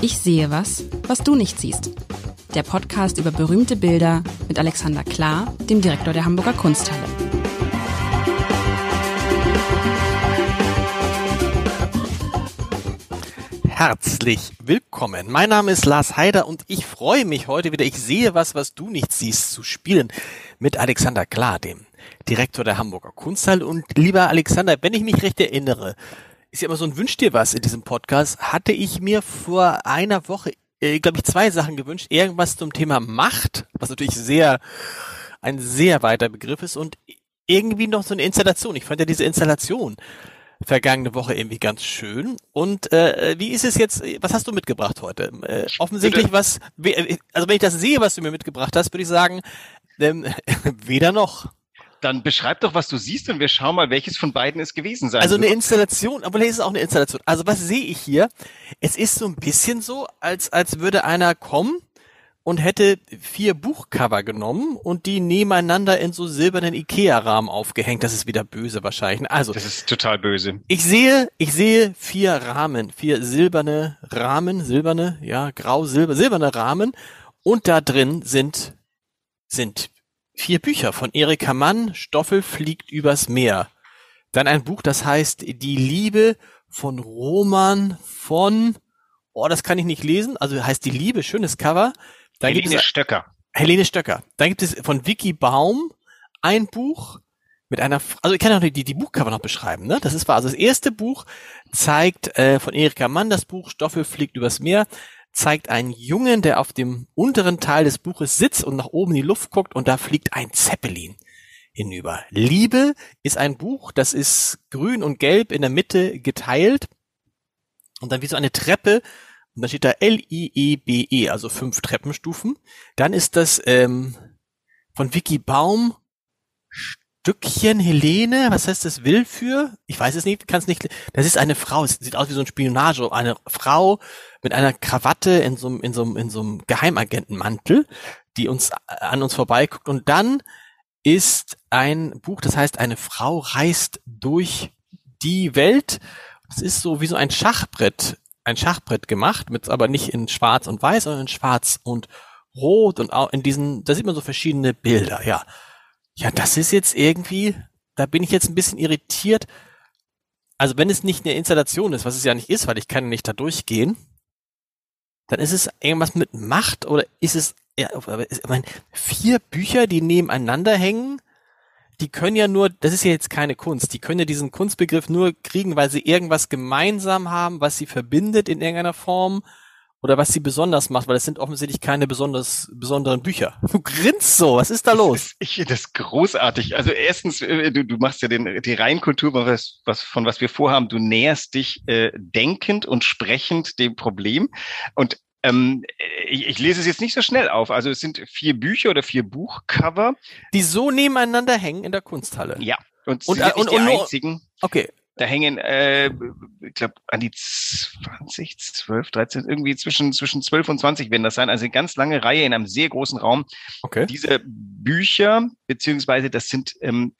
Ich sehe was, was du nicht siehst. Der Podcast über berühmte Bilder mit Alexander Klar, dem Direktor der Hamburger Kunsthalle. Herzlich willkommen. Mein Name ist Lars Heider und ich freue mich heute wieder, ich sehe was, was du nicht siehst, zu spielen mit Alexander Klar, dem Direktor der Hamburger Kunsthalle. Und lieber Alexander, wenn ich mich recht erinnere, ist ja immer so ein Wünsch dir was in diesem Podcast, hatte ich mir vor einer Woche, äh, glaube ich, zwei Sachen gewünscht. Irgendwas zum Thema Macht, was natürlich sehr, ein sehr weiter Begriff ist und irgendwie noch so eine Installation. Ich fand ja diese Installation vergangene Woche irgendwie ganz schön. Und äh, wie ist es jetzt, was hast du mitgebracht heute? Äh, offensichtlich was, also wenn ich das sehe, was du mir mitgebracht hast, würde ich sagen, ähm, weder noch. Dann beschreib doch, was du siehst und wir schauen mal, welches von beiden es gewesen sein Also eine Installation, aber es ist auch eine Installation. Also was sehe ich hier? Es ist so ein bisschen so, als, als würde einer kommen und hätte vier Buchcover genommen und die nebeneinander in so silbernen Ikea-Rahmen aufgehängt. Das ist wieder böse wahrscheinlich. Also. Das ist total böse. Ich sehe, ich sehe vier Rahmen, vier silberne Rahmen, silberne, ja, grau, silber, silberne Rahmen und da drin sind, sind vier Bücher von Erika Mann, Stoffel fliegt übers Meer. Dann ein Buch, das heißt Die Liebe von Roman von, oh, das kann ich nicht lesen, also heißt Die Liebe, schönes Cover. Dann Helene gibt es, Stöcker. Helene Stöcker. Dann gibt es von Vicky Baum ein Buch mit einer, also ich kann auch die, die Buchcover noch beschreiben, ne? Das ist wahr. Also das erste Buch zeigt äh, von Erika Mann das Buch Stoffel fliegt übers Meer zeigt einen Jungen, der auf dem unteren Teil des Buches sitzt und nach oben in die Luft guckt und da fliegt ein Zeppelin hinüber. Liebe ist ein Buch, das ist grün und gelb in der Mitte geteilt und dann wie so eine Treppe und da steht da L-I-E-B-E, -E, also fünf Treppenstufen. Dann ist das ähm, von Vicky Baum Stückchen Helene, was heißt das will für? Ich weiß es nicht, kann es nicht. Das ist eine Frau, es sieht aus wie so ein Spionage, eine Frau mit einer Krawatte in so einem in so einem in so einem Geheimagentenmantel, die uns an uns vorbeiguckt und dann ist ein Buch, das heißt eine Frau reist durch die Welt. Es ist so wie so ein Schachbrett, ein Schachbrett gemacht, mit aber nicht in schwarz und weiß, sondern in schwarz und rot und auch in diesen, da sieht man so verschiedene Bilder, ja. Ja, das ist jetzt irgendwie, da bin ich jetzt ein bisschen irritiert. Also wenn es nicht eine Installation ist, was es ja nicht ist, weil ich kann nicht da durchgehen, dann ist es irgendwas mit Macht oder ist es, ja, ich meine, vier Bücher, die nebeneinander hängen, die können ja nur, das ist ja jetzt keine Kunst, die können ja diesen Kunstbegriff nur kriegen, weil sie irgendwas gemeinsam haben, was sie verbindet in irgendeiner Form oder was sie besonders macht, weil es sind offensichtlich keine besonders besonderen Bücher. Du grinst so, was ist da los? Ich finde das großartig. Also erstens, äh, du, du machst ja den, die Reinkultur, was, was, von was wir vorhaben. Du näherst dich äh, denkend und sprechend dem Problem. Und ähm, ich, ich lese es jetzt nicht so schnell auf. Also es sind vier Bücher oder vier Buchcover. Die so nebeneinander hängen in der Kunsthalle. Ja. Und, und, und, und, und einzigen. Okay. Da hängen, äh, ich glaube, an die 20, 12, 13, irgendwie zwischen, zwischen 12 und 20 werden das sein. Also eine ganz lange Reihe in einem sehr großen Raum. Okay. Diese Bücher, beziehungsweise das sind, ähm,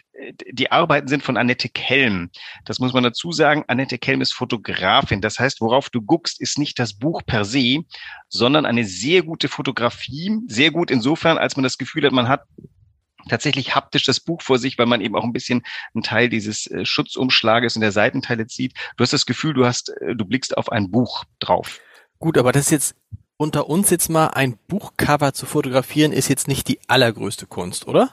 die Arbeiten sind von Annette Kelm. Das muss man dazu sagen. Annette Kelm ist Fotografin. Das heißt, worauf du guckst, ist nicht das Buch per se, sondern eine sehr gute Fotografie. Sehr gut insofern, als man das Gefühl hat, man hat tatsächlich haptisch das Buch vor sich, weil man eben auch ein bisschen einen Teil dieses äh, Schutzumschlages und der Seitenteile zieht. Du hast das Gefühl, du hast, äh, du blickst auf ein Buch drauf. Gut, aber das ist jetzt unter uns jetzt mal ein Buchcover zu fotografieren, ist jetzt nicht die allergrößte Kunst, oder?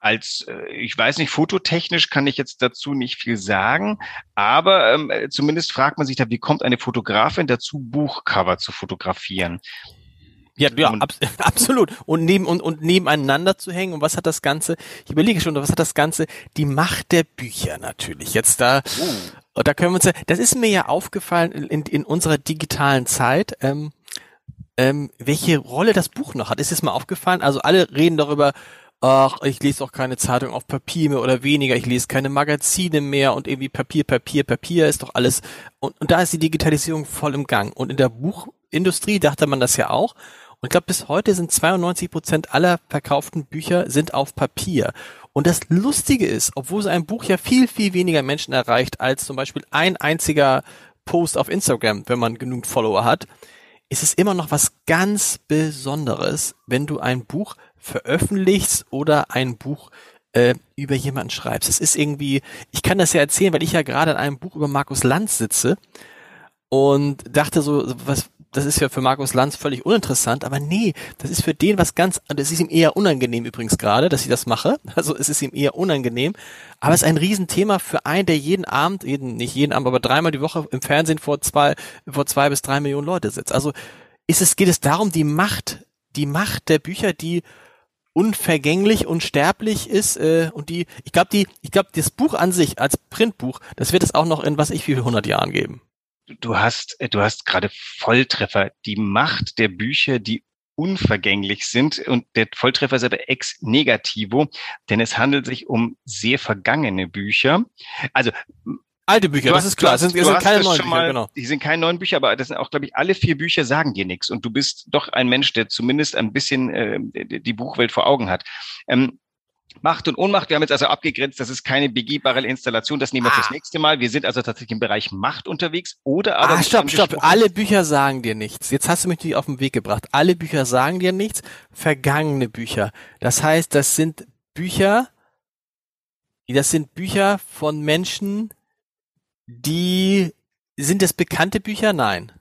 als, äh, ich weiß nicht, fototechnisch kann ich jetzt dazu nicht viel sagen, aber ähm, zumindest fragt man sich da, wie kommt eine Fotografin dazu, Buchcover zu fotografieren? Ja, ja ab, absolut. Und neben und, und nebeneinander zu hängen. Und was hat das Ganze? Ich überlege schon, was hat das Ganze? Die Macht der Bücher natürlich. Jetzt da, uh. da können wir uns. Das ist mir ja aufgefallen in, in unserer digitalen Zeit. Ähm, ähm, welche Rolle das Buch noch hat. Ist es mal aufgefallen? Also alle reden darüber, ach, ich lese auch keine Zeitung auf Papier mehr oder weniger, ich lese keine Magazine mehr und irgendwie Papier, Papier, Papier ist doch alles. Und, und da ist die Digitalisierung voll im Gang. Und in der Buchindustrie dachte man das ja auch. Und ich glaube, bis heute sind 92 Prozent aller verkauften Bücher sind auf Papier. Und das Lustige ist, obwohl so ein Buch ja viel, viel weniger Menschen erreicht als zum Beispiel ein einziger Post auf Instagram, wenn man genug Follower hat, ist es immer noch was ganz Besonderes, wenn du ein Buch veröffentlichst oder ein Buch äh, über jemanden schreibst. Es ist irgendwie, ich kann das ja erzählen, weil ich ja gerade an einem Buch über Markus Lanz sitze und dachte so, was, das ist ja für Markus Lanz völlig uninteressant, aber nee, das ist für den was ganz, das ist ihm eher unangenehm übrigens gerade, dass ich das mache. Also es ist ihm eher unangenehm, aber es ist ein Riesenthema für einen, der jeden Abend, jeden, nicht jeden Abend, aber dreimal die Woche im Fernsehen vor zwei, vor zwei bis drei Millionen Leute sitzt. Also ist es, geht es darum, die Macht, die Macht der Bücher, die unvergänglich, unsterblich ist äh, und die, ich glaube, die, ich glaube, das Buch an sich als Printbuch, das wird es auch noch in was ich wie viel hundert Jahren geben du hast, äh, du hast gerade Volltreffer. Die Macht der Bücher, die unvergänglich sind und der Volltreffer ist aber ex negativo, denn es handelt sich um sehr vergangene Bücher. Also Alte Bücher, das ist klar. Das sind, sind keine neuen Bücher, mal, genau. Die sind keine neuen Bücher, aber das sind auch, glaube ich, alle vier Bücher sagen dir nichts. Und du bist doch ein Mensch, der zumindest ein bisschen äh, die Buchwelt vor Augen hat. Ähm, Macht und Ohnmacht, wir haben jetzt also abgegrenzt, das ist keine begehbare Installation, das nehmen wir ah. fürs nächste Mal. Wir sind also tatsächlich im Bereich Macht unterwegs oder aber. Ah, stopp, stopp, alle Bücher sagen dir nichts. Jetzt hast du mich auf den Weg gebracht. Alle Bücher sagen dir nichts, vergangene Bücher. Das heißt, das sind Bücher, das sind Bücher von Menschen, die, sind das bekannte Bücher? Nein.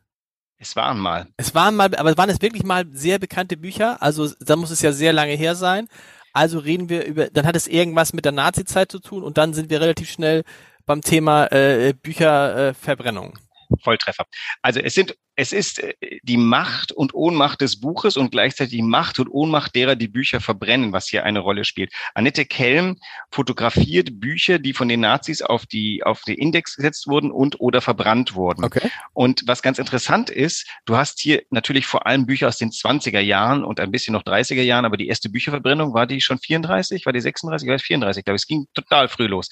Es waren mal. Es waren mal, aber waren es wirklich mal sehr bekannte Bücher? Also, da muss es ja sehr lange her sein. Also reden wir über, dann hat es irgendwas mit der Nazi-Zeit zu tun und dann sind wir relativ schnell beim Thema äh, Bücherverbrennung. Äh, Volltreffer. Also es sind, es ist äh, die Macht und Ohnmacht des Buches und gleichzeitig die Macht und Ohnmacht derer, die Bücher verbrennen, was hier eine Rolle spielt. Annette Kelm fotografiert Bücher, die von den Nazis auf die, auf den Index gesetzt wurden und oder verbrannt wurden. Okay. Und was ganz interessant ist, du hast hier natürlich vor allem Bücher aus den 20er Jahren und ein bisschen noch 30er Jahren, aber die erste Bücherverbrennung war die schon 34, war die 36, war 34, glaube ich, es ging total früh los.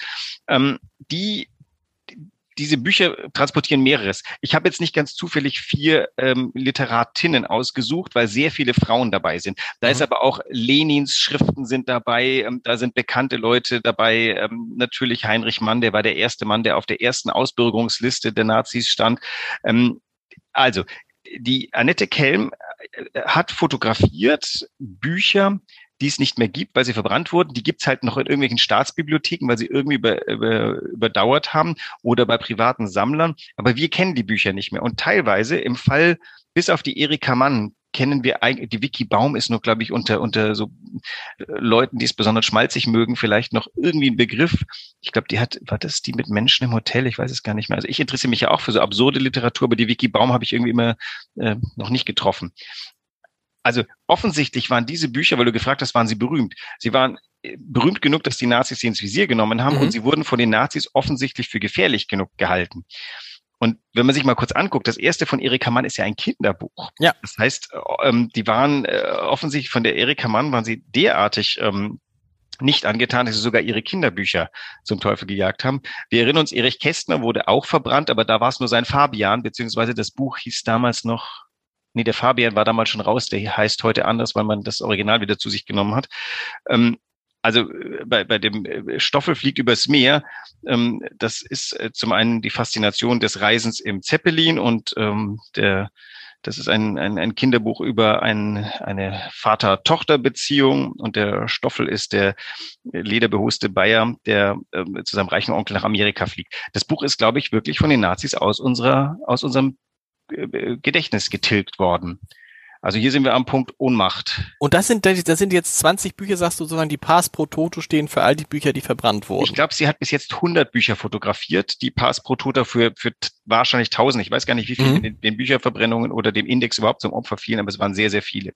Ähm, die diese Bücher transportieren mehreres. Ich habe jetzt nicht ganz zufällig vier ähm, Literatinnen ausgesucht, weil sehr viele Frauen dabei sind. Da mhm. ist aber auch Lenins Schriften sind dabei, ähm, da sind bekannte Leute dabei. Ähm, natürlich Heinrich Mann, der war der erste Mann, der auf der ersten Ausbürgerungsliste der Nazis stand. Ähm, also, die Annette Kelm äh, hat fotografiert Bücher, die es nicht mehr gibt, weil sie verbrannt wurden. Die gibt's halt noch in irgendwelchen Staatsbibliotheken, weil sie irgendwie über, über, überdauert haben oder bei privaten Sammlern. Aber wir kennen die Bücher nicht mehr. Und teilweise im Fall bis auf die Erika Mann kennen wir eigentlich, die Wiki Baum ist nur, glaube ich, unter, unter so äh, Leuten, die es besonders schmalzig mögen, vielleicht noch irgendwie ein Begriff. Ich glaube, die hat, war das die mit Menschen im Hotel? Ich weiß es gar nicht mehr. Also ich interessiere mich ja auch für so absurde Literatur, aber die Wiki Baum habe ich irgendwie immer äh, noch nicht getroffen. Also offensichtlich waren diese Bücher, weil du gefragt hast, waren sie berühmt. Sie waren äh, berühmt genug, dass die Nazis sie ins Visier genommen haben mhm. und sie wurden von den Nazis offensichtlich für gefährlich genug gehalten. Und wenn man sich mal kurz anguckt, das erste von Erika Mann ist ja ein Kinderbuch. Ja. Das heißt, äh, ähm, die waren äh, offensichtlich von der Erika Mann waren sie derartig ähm, nicht angetan, dass sie sogar ihre Kinderbücher zum Teufel gejagt haben. Wir erinnern uns, Erich Kästner wurde auch verbrannt, aber da war es nur sein Fabian, beziehungsweise das Buch hieß damals noch nee, der Fabian war damals schon raus, der heißt heute anders, weil man das Original wieder zu sich genommen hat. Ähm, also äh, bei, bei dem äh, Stoffel fliegt übers Meer, ähm, das ist äh, zum einen die Faszination des Reisens im Zeppelin und ähm, der das ist ein, ein, ein Kinderbuch über ein, eine Vater-Tochter-Beziehung und der Stoffel ist der lederbehuste Bayer, der äh, zu seinem reichen Onkel nach Amerika fliegt. Das Buch ist, glaube ich, wirklich von den Nazis aus unserer, aus unserem äh, Gedächtnis getilgt worden. Also hier sind wir am Punkt Ohnmacht. Und das sind, das sind jetzt 20 Bücher, sagst du, sozusagen, die Pass pro Toto stehen für all die Bücher, die verbrannt wurden. Ich glaube, sie hat bis jetzt 100 Bücher fotografiert, die Pass pro Toto für, für wahrscheinlich 1000. Ich weiß gar nicht, wie viele mhm. den, den Bücherverbrennungen oder dem Index überhaupt zum Opfer fielen, aber es waren sehr, sehr viele.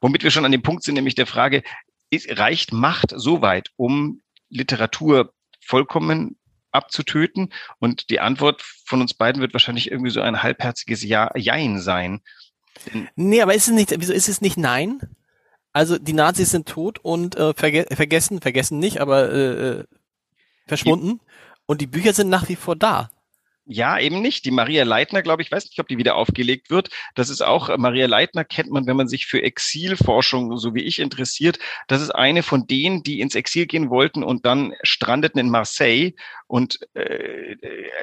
Womit wir schon an dem Punkt sind, nämlich der Frage, ist, reicht Macht so weit, um Literatur vollkommen abzutöten? Und die Antwort von uns beiden wird wahrscheinlich irgendwie so ein halbherziges Ja, Jein sein. Nee, aber ist es nicht, wieso ist es nicht Nein? Also die Nazis sind tot und äh, verge vergessen, vergessen nicht, aber äh, äh verschwunden. Die, und die Bücher sind nach wie vor da. Ja, eben nicht. Die Maria Leitner, glaube ich, weiß nicht, ob die wieder aufgelegt wird. Das ist auch, äh, Maria Leitner kennt man, wenn man sich für Exilforschung, so wie ich, interessiert. Das ist eine von denen, die ins Exil gehen wollten und dann strandeten in Marseille und äh,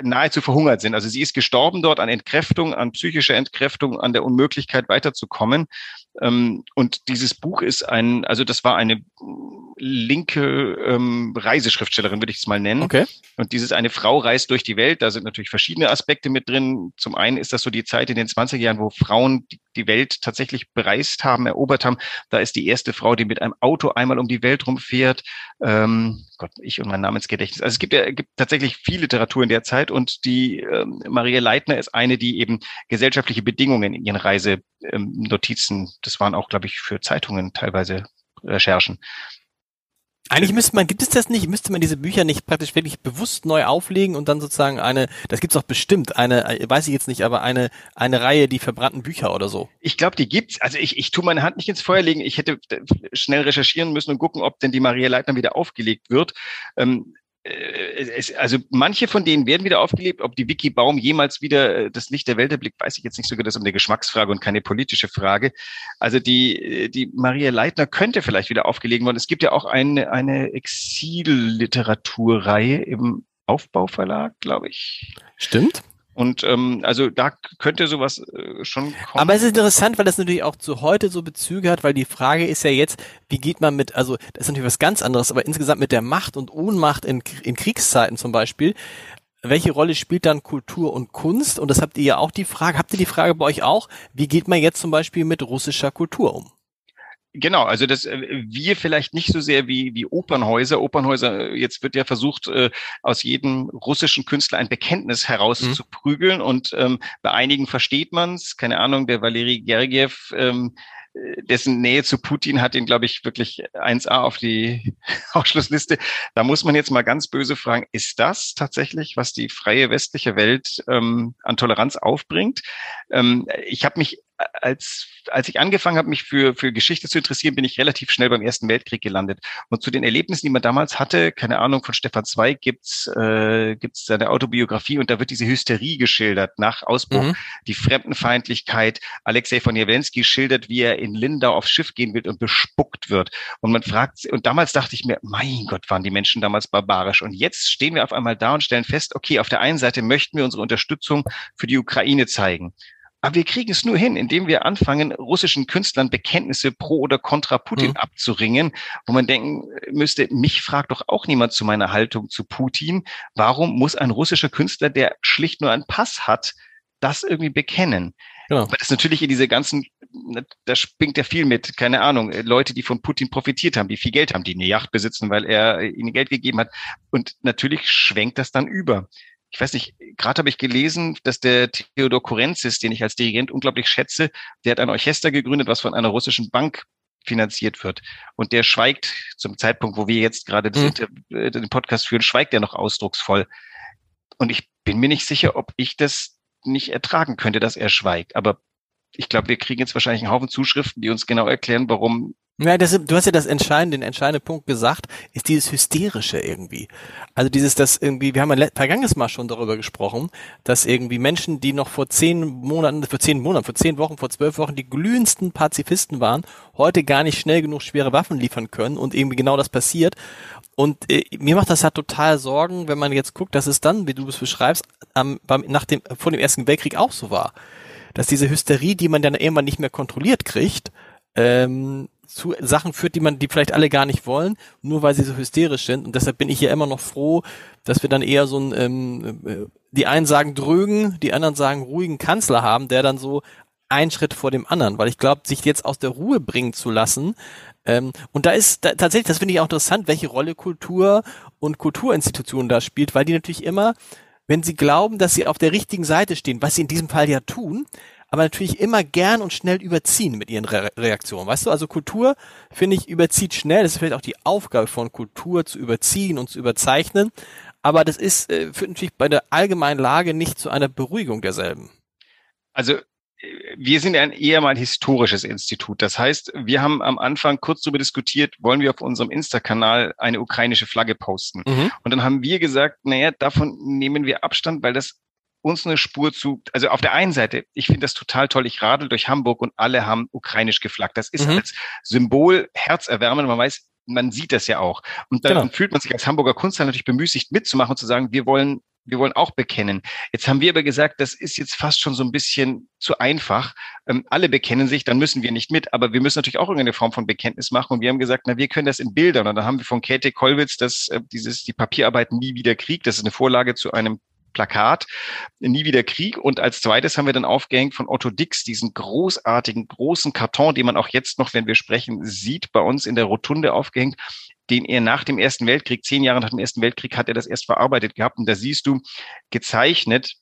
nahezu verhungert sind. Also sie ist gestorben dort an Entkräftung, an psychischer Entkräftung, an der Unmöglichkeit weiterzukommen. Ähm, und dieses Buch ist ein, also das war eine linke ähm, Reiseschriftstellerin, würde ich es mal nennen. Okay. Und dieses eine Frau reist durch die Welt. Da sind natürlich verschiedene Aspekte mit drin. Zum einen ist das so die Zeit in den 20er Jahren, wo Frauen die, die Welt tatsächlich bereist haben, erobert haben. Da ist die erste Frau, die mit einem Auto einmal um die Welt rumfährt. Ähm, Gott, ich und mein Namensgedächtnis. Also es gibt ja gibt tatsächlich viel Literatur in der Zeit und die ähm, Maria Leitner ist eine, die eben gesellschaftliche Bedingungen in ihren Reisenotizen, ähm, das waren auch, glaube ich, für Zeitungen teilweise Recherchen, eigentlich müsste man, gibt es das nicht, müsste man diese Bücher nicht praktisch wirklich bewusst neu auflegen und dann sozusagen eine, das gibt's doch bestimmt, eine, weiß ich jetzt nicht, aber eine, eine Reihe, die verbrannten Bücher oder so. Ich glaube, die gibt's. Also ich, ich tue meine Hand nicht ins Feuer legen. Ich hätte schnell recherchieren müssen und gucken, ob denn die Maria Leitner wieder aufgelegt wird. Ähm, äh, es, also manche von denen werden wieder aufgelebt. Ob die Vicky Baum jemals wieder äh, das Licht der Welt erblickt, weiß ich jetzt nicht sogar. Das ist eine Geschmacksfrage und keine politische Frage. Also die, äh, die Maria Leitner könnte vielleicht wieder aufgelegt werden. Es gibt ja auch eine, eine Exilliteraturreihe im Aufbauverlag, glaube ich. Stimmt. Und ähm, also da könnte sowas äh, schon kommen. Aber es ist interessant, weil das natürlich auch zu heute so Bezüge hat, weil die Frage ist ja jetzt, wie geht man mit, also das ist natürlich was ganz anderes, aber insgesamt mit der Macht und Ohnmacht in, in Kriegszeiten zum Beispiel, welche Rolle spielt dann Kultur und Kunst? Und das habt ihr ja auch die Frage, habt ihr die Frage bei euch auch, wie geht man jetzt zum Beispiel mit russischer Kultur um? Genau, also das äh, wir vielleicht nicht so sehr wie wie Opernhäuser. Opernhäuser, äh, jetzt wird ja versucht, äh, aus jedem russischen Künstler ein Bekenntnis herauszuprügeln mhm. und ähm, bei einigen versteht man es. Keine Ahnung, der Valeri Gergiev ähm, dessen Nähe zu Putin hat ihn, glaube ich, wirklich 1A auf die Ausschlussliste. Da muss man jetzt mal ganz böse fragen, ist das tatsächlich, was die freie westliche Welt ähm, an Toleranz aufbringt? Ähm, ich habe mich als, als ich angefangen habe, mich für, für Geschichte zu interessieren, bin ich relativ schnell beim Ersten Weltkrieg gelandet. Und zu den Erlebnissen, die man damals hatte, keine Ahnung, von Stefan Zweig gibt's äh, gibt's seine Autobiografie und da wird diese Hysterie geschildert nach Ausbruch, mhm. die Fremdenfeindlichkeit. Alexei von Jawlensky schildert, wie er in Lindau aufs Schiff gehen wird und bespuckt wird. Und man fragt, und damals dachte ich mir, mein Gott, waren die Menschen damals barbarisch. Und jetzt stehen wir auf einmal da und stellen fest, okay, auf der einen Seite möchten wir unsere Unterstützung für die Ukraine zeigen. Aber wir kriegen es nur hin, indem wir anfangen, russischen Künstlern Bekenntnisse pro oder contra Putin mhm. abzuringen, wo man denken müsste, mich fragt doch auch niemand zu meiner Haltung zu Putin. Warum muss ein russischer Künstler, der schlicht nur einen Pass hat, das irgendwie bekennen? Genau. Weil das natürlich in diese ganzen, da springt ja viel mit, keine Ahnung, Leute, die von Putin profitiert haben, die viel Geld haben, die eine Yacht besitzen, weil er ihnen Geld gegeben hat. Und natürlich schwenkt das dann über ich weiß nicht, gerade habe ich gelesen, dass der Theodor Kurenzis, den ich als Dirigent unglaublich schätze, der hat ein Orchester gegründet, was von einer russischen Bank finanziert wird. Und der schweigt zum Zeitpunkt, wo wir jetzt gerade mhm. den Podcast führen, schweigt er noch ausdrucksvoll. Und ich bin mir nicht sicher, ob ich das nicht ertragen könnte, dass er schweigt. Aber ich glaube, wir kriegen jetzt wahrscheinlich einen Haufen Zuschriften, die uns genau erklären, warum ja, das, du hast ja das entscheidende, den entscheidenden Punkt gesagt, ist dieses Hysterische irgendwie. Also dieses, das irgendwie, wir haben ja vergangenes Mal schon darüber gesprochen, dass irgendwie Menschen, die noch vor zehn Monaten, vor zehn Monaten, vor zehn Wochen, vor zwölf Wochen die glühendsten Pazifisten waren, heute gar nicht schnell genug schwere Waffen liefern können und irgendwie genau das passiert. Und äh, mir macht das halt total Sorgen, wenn man jetzt guckt, dass es dann, wie du es beschreibst, am, beim, nach dem, vor dem Ersten Weltkrieg auch so war. Dass diese Hysterie, die man dann irgendwann nicht mehr kontrolliert kriegt, ähm, zu Sachen führt, die man, die vielleicht alle gar nicht wollen, nur weil sie so hysterisch sind. Und deshalb bin ich ja immer noch froh, dass wir dann eher so ein, ähm, äh, die einen sagen drögen, die anderen sagen ruhigen Kanzler haben, der dann so einen Schritt vor dem anderen, weil ich glaube, sich jetzt aus der Ruhe bringen zu lassen, ähm, und da ist da, tatsächlich, das finde ich auch interessant, welche Rolle Kultur und Kulturinstitutionen da spielt, weil die natürlich immer, wenn sie glauben, dass sie auf der richtigen Seite stehen, was sie in diesem Fall ja tun, aber natürlich immer gern und schnell überziehen mit ihren Re Reaktionen. Weißt du, also Kultur, finde ich, überzieht schnell. Das ist vielleicht auch die Aufgabe von Kultur, zu überziehen und zu überzeichnen. Aber das ist, äh, führt natürlich bei der allgemeinen Lage nicht zu einer Beruhigung derselben. Also wir sind ein eher mal historisches Institut. Das heißt, wir haben am Anfang kurz darüber diskutiert, wollen wir auf unserem Insta-Kanal eine ukrainische Flagge posten. Mhm. Und dann haben wir gesagt, naja, davon nehmen wir Abstand, weil das uns eine Spur zu, also auf der einen Seite, ich finde das total toll, ich radel durch Hamburg und alle haben ukrainisch geflaggt. Das ist mhm. als Symbol herzerwärmend. Man weiß, man sieht das ja auch. Und dann genau. fühlt man sich als Hamburger Kunsthalle natürlich bemüßigt mitzumachen und zu sagen, wir wollen wir wollen auch bekennen. Jetzt haben wir aber gesagt, das ist jetzt fast schon so ein bisschen zu einfach. Ähm, alle bekennen sich, dann müssen wir nicht mit, aber wir müssen natürlich auch irgendeine Form von Bekenntnis machen. Und wir haben gesagt, na, wir können das in Bildern. Und dann haben wir von Käthe Kollwitz das, äh, dieses, die Papierarbeit Nie wieder Krieg. Das ist eine Vorlage zu einem Plakat, Nie wieder Krieg. Und als zweites haben wir dann aufgehängt von Otto Dix diesen großartigen, großen Karton, den man auch jetzt noch, wenn wir sprechen, sieht, bei uns in der Rotunde aufgehängt den er nach dem Ersten Weltkrieg, zehn Jahre nach dem Ersten Weltkrieg, hat er das erst verarbeitet gehabt. Und da siehst du gezeichnet,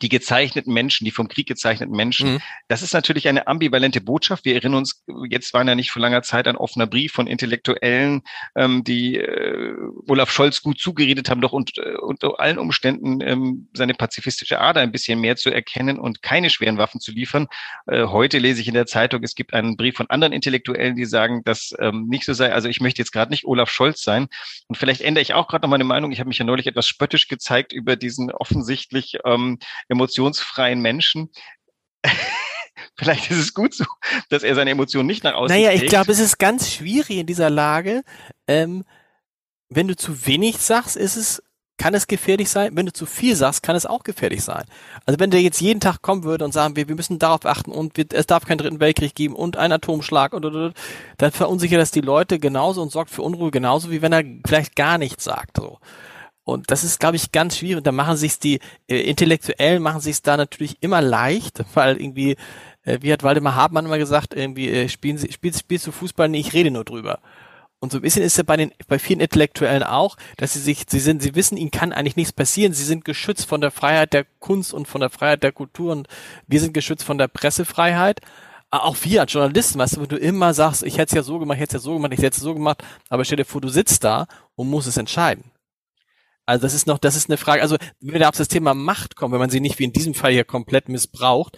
die gezeichneten Menschen, die vom Krieg gezeichneten Menschen. Mhm. Das ist natürlich eine ambivalente Botschaft. Wir erinnern uns, jetzt war ja nicht vor langer Zeit ein offener Brief von Intellektuellen, ähm, die äh, Olaf Scholz gut zugeredet haben, doch und, äh, unter allen Umständen ähm, seine pazifistische Ader ein bisschen mehr zu erkennen und keine schweren Waffen zu liefern. Äh, heute lese ich in der Zeitung, es gibt einen Brief von anderen Intellektuellen, die sagen, dass ähm, nicht so sei. Also ich möchte jetzt gerade nicht Olaf Scholz sein. Und vielleicht ändere ich auch gerade noch meine Meinung. Ich habe mich ja neulich etwas spöttisch gezeigt über diesen offensichtlich ähm, emotionsfreien Menschen. Vielleicht ist es gut so, dass er seine Emotionen nicht nach außen Naja, ich glaube, es ist ganz schwierig in dieser Lage. Ähm, wenn du zu wenig sagst, ist es, kann es gefährlich sein. Wenn du zu viel sagst, kann es auch gefährlich sein. Also wenn der jetzt jeden Tag kommen würde und sagen wir, wir müssen darauf achten und wir, es darf keinen dritten Weltkrieg geben und einen Atomschlag und, und, und dann verunsichert das die Leute genauso und sorgt für Unruhe genauso, wie wenn er vielleicht gar nichts sagt. So. Und das ist, glaube ich, ganz schwierig. Da machen sich's die äh, Intellektuellen machen sich's da natürlich immer leicht, weil irgendwie, äh, wie hat Waldemar Hartmann immer gesagt, irgendwie äh, spielen Sie, spielst, spielst du Fußball? Nee, ich rede nur drüber. Und so ein bisschen ist es bei den, bei vielen Intellektuellen auch, dass sie sich, sie sind, sie wissen, ihnen kann eigentlich nichts passieren. Sie sind geschützt von der Freiheit der Kunst und von der Freiheit der Kultur und wir sind geschützt von der Pressefreiheit. Auch wir als Journalisten, weißt du, wenn du immer sagst, ich hätte es ja so gemacht, ich hätte es ja so gemacht, ich hätte es so gemacht, aber stell dir vor, du sitzt da und musst es entscheiden. Also das ist noch, das ist eine Frage, also wenn wir auf das Thema Macht kommen, wenn man sie nicht wie in diesem Fall hier komplett missbraucht,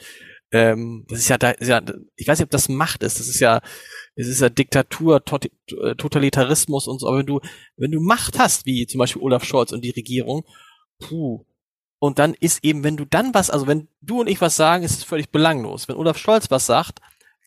ähm, das ist ja, da, ist ja, ich weiß nicht, ob das Macht ist, das ist ja, es ist ja Diktatur, äh, Totalitarismus und so, aber wenn du, wenn du Macht hast, wie zum Beispiel Olaf Scholz und die Regierung, puh, und dann ist eben, wenn du dann was, also wenn du und ich was sagen, ist es völlig belanglos. Wenn Olaf Scholz was sagt,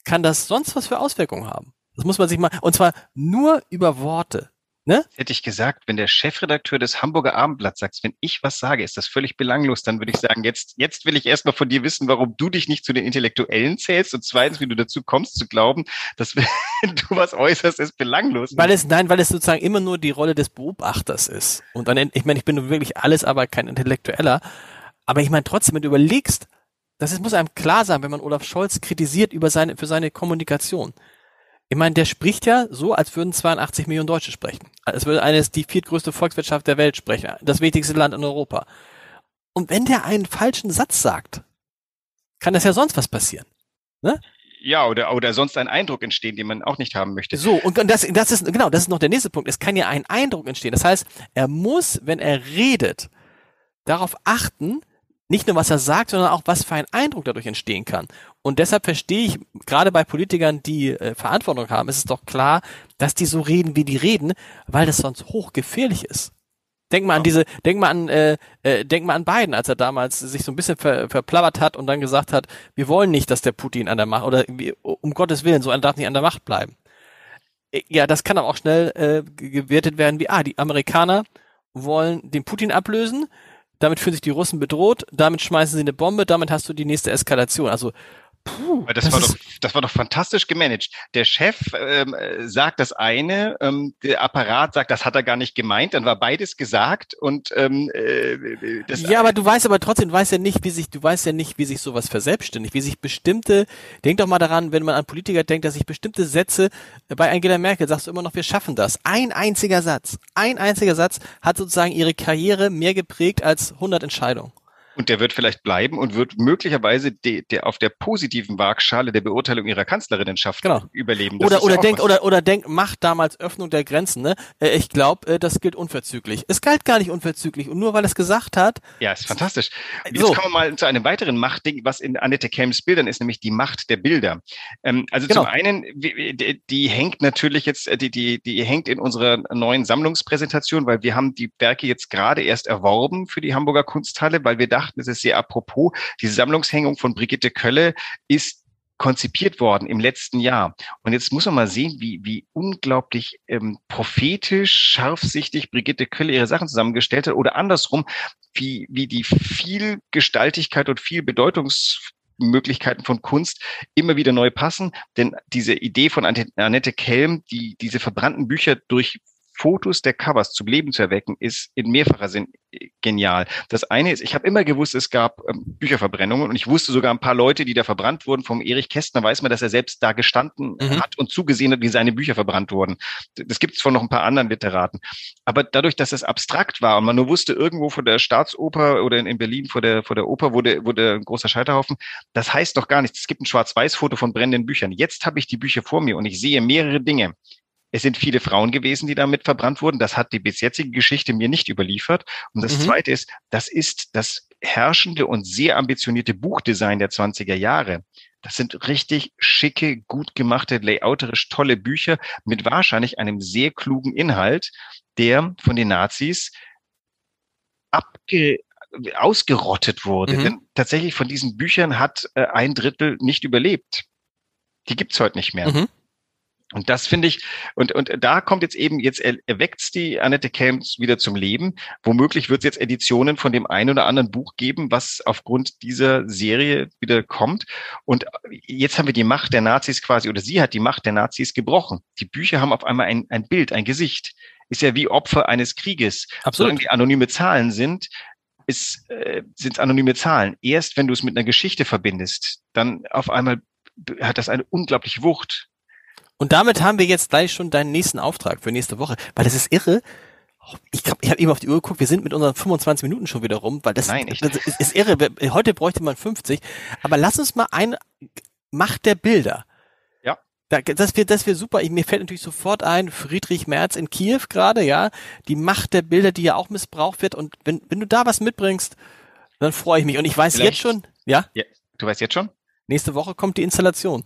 kann das sonst was für Auswirkungen haben. Das muss man sich mal, und zwar nur über Worte. Ne? Hätte ich gesagt, wenn der Chefredakteur des Hamburger Abendblatts sagt, wenn ich was sage, ist das völlig belanglos, dann würde ich sagen, jetzt, jetzt will ich erstmal von dir wissen, warum du dich nicht zu den Intellektuellen zählst und zweitens, wie du dazu kommst zu glauben, dass wenn du was äußerst, ist belanglos. Weil es, nein, weil es sozusagen immer nur die Rolle des Beobachters ist. Und dann, ich meine, ich bin wirklich alles, aber kein Intellektueller. Aber ich meine trotzdem, wenn du überlegst, das ist, muss einem klar sein, wenn man Olaf Scholz kritisiert über seine, für seine Kommunikation. Ich meine, der spricht ja so, als würden 82 Millionen Deutsche sprechen. Als würde eines die viertgrößte Volkswirtschaft der Welt sprechen. Das wichtigste Land in Europa. Und wenn der einen falschen Satz sagt, kann das ja sonst was passieren. Ne? Ja, oder, oder sonst ein Eindruck entstehen, den man auch nicht haben möchte. So, und, das, das ist, genau, das ist noch der nächste Punkt. Es kann ja ein Eindruck entstehen. Das heißt, er muss, wenn er redet, darauf achten, nicht nur was er sagt, sondern auch was für ein Eindruck dadurch entstehen kann. Und deshalb verstehe ich, gerade bei Politikern, die äh, Verantwortung haben, ist es doch klar, dass die so reden, wie die reden, weil das sonst hochgefährlich ist. Denk mal an diese, denk mal an, äh, äh, denk mal an Biden, als er damals sich so ein bisschen ver, verplappert hat und dann gesagt hat, wir wollen nicht, dass der Putin an der Macht oder um Gottes Willen, so ein darf nicht an der Macht bleiben. Äh, ja, das kann aber auch schnell äh, gewertet werden wie, ah, die Amerikaner wollen den Putin ablösen, damit fühlen sich die Russen bedroht, damit schmeißen sie eine Bombe, damit hast du die nächste Eskalation. Also Puh, das, das, war doch, das war doch fantastisch gemanagt. Der Chef ähm, sagt das eine, ähm, der Apparat sagt, das hat er gar nicht gemeint, dann war beides gesagt und ähm, äh, das Ja, aber du weißt aber trotzdem, du weißt ja nicht, wie sich, du weißt ja nicht, wie sich sowas verselbstständigt, wie sich bestimmte, denk doch mal daran, wenn man an Politiker denkt, dass sich bestimmte Sätze, bei Angela Merkel sagst du immer noch, wir schaffen das. Ein einziger Satz, ein einziger Satz hat sozusagen ihre Karriere mehr geprägt als 100 Entscheidungen. Und der wird vielleicht bleiben und wird möglicherweise de, der auf der positiven Waagschale der Beurteilung ihrer Kanzlerinnenschaft genau. überleben. Das oder oder ja denk oder oder denk macht damals Öffnung der Grenzen. Ne? Äh, ich glaube, äh, das gilt unverzüglich. Es galt gar nicht unverzüglich und nur weil es gesagt hat. Ja, ist fantastisch. Jetzt so. kommen wir mal zu einem weiteren Machtding, was in Annette Kelms Bildern ist, nämlich die Macht der Bilder. Ähm, also genau. zum einen, die, die hängt natürlich jetzt, äh, die die die hängt in unserer neuen Sammlungspräsentation, weil wir haben die Werke jetzt gerade erst erworben für die Hamburger Kunsthalle, weil wir dachten es ist sehr apropos, die Sammlungshängung von Brigitte Kölle ist konzipiert worden im letzten Jahr. Und jetzt muss man mal sehen, wie, wie unglaublich ähm, prophetisch, scharfsichtig Brigitte Kölle ihre Sachen zusammengestellt hat oder andersrum, wie, wie die Vielgestaltigkeit und viel Bedeutungs Möglichkeiten von Kunst immer wieder neu passen. Denn diese Idee von Annette Kelm, die diese verbrannten Bücher durch Fotos der Covers zum Leben zu erwecken, ist in mehrfacher Sinn äh, genial. Das eine ist, ich habe immer gewusst, es gab ähm, Bücherverbrennungen und ich wusste sogar ein paar Leute, die da verbrannt wurden. Vom Erich Kästner weiß man, dass er selbst da gestanden mhm. hat und zugesehen hat, wie seine Bücher verbrannt wurden. Das gibt es von noch ein paar anderen Literaten. Aber dadurch, dass es abstrakt war und man nur wusste, irgendwo vor der Staatsoper oder in, in Berlin vor der, vor der Oper wurde, wurde ein großer Scheiterhaufen, das heißt doch gar nichts. Es gibt ein Schwarz-Weiß-Foto von brennenden Büchern. Jetzt habe ich die Bücher vor mir und ich sehe mehrere Dinge. Es sind viele Frauen gewesen, die damit verbrannt wurden. Das hat die bis jetzige Geschichte mir nicht überliefert. Und das mhm. Zweite ist, das ist das herrschende und sehr ambitionierte Buchdesign der 20er Jahre. Das sind richtig schicke, gut gemachte, layouterisch tolle Bücher mit wahrscheinlich einem sehr klugen Inhalt, der von den Nazis abge ausgerottet wurde. Mhm. Denn tatsächlich von diesen Büchern hat äh, ein Drittel nicht überlebt. Die gibt's heute nicht mehr. Mhm. Und das finde ich, und, und da kommt jetzt eben, jetzt erweckt's die Annette Kelms wieder zum Leben. Womöglich wird es jetzt Editionen von dem einen oder anderen Buch geben, was aufgrund dieser Serie wieder kommt. Und jetzt haben wir die Macht der Nazis quasi, oder sie hat die Macht der Nazis gebrochen. Die Bücher haben auf einmal ein, ein Bild, ein Gesicht. Ist ja wie Opfer eines Krieges. Absolut. Solange die anonyme Zahlen sind, ist, äh, sind anonyme Zahlen. Erst wenn du es mit einer Geschichte verbindest, dann auf einmal hat das eine unglaubliche Wucht. Und damit haben wir jetzt gleich schon deinen nächsten Auftrag für nächste Woche, weil das ist irre. Ich, glaub, ich habe eben auf die Uhr geguckt, wir sind mit unseren 25 Minuten schon wieder rum, weil das, Nein, das ist, ist irre. Heute bräuchte man 50. Aber lass uns mal ein Macht der Bilder. Ja. Da, das wäre das wär super. Ich, mir fällt natürlich sofort ein, Friedrich Merz in Kiew gerade, ja. Die Macht der Bilder, die ja auch missbraucht wird. Und wenn, wenn du da was mitbringst, dann freue ich mich. Und ich weiß Vielleicht, jetzt schon, ja? ja? Du weißt jetzt schon? Nächste Woche kommt die Installation.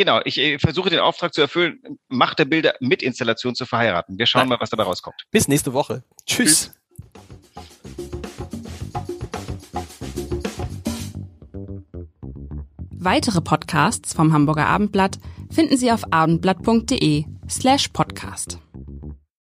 Genau, ich äh, versuche den Auftrag zu erfüllen, Macht der Bilder mit Installation zu verheiraten. Wir schauen Nein. mal, was dabei rauskommt. Bis nächste Woche. Tschüss. Tschüss. Weitere Podcasts vom Hamburger Abendblatt finden Sie auf abendblatt.de slash podcast.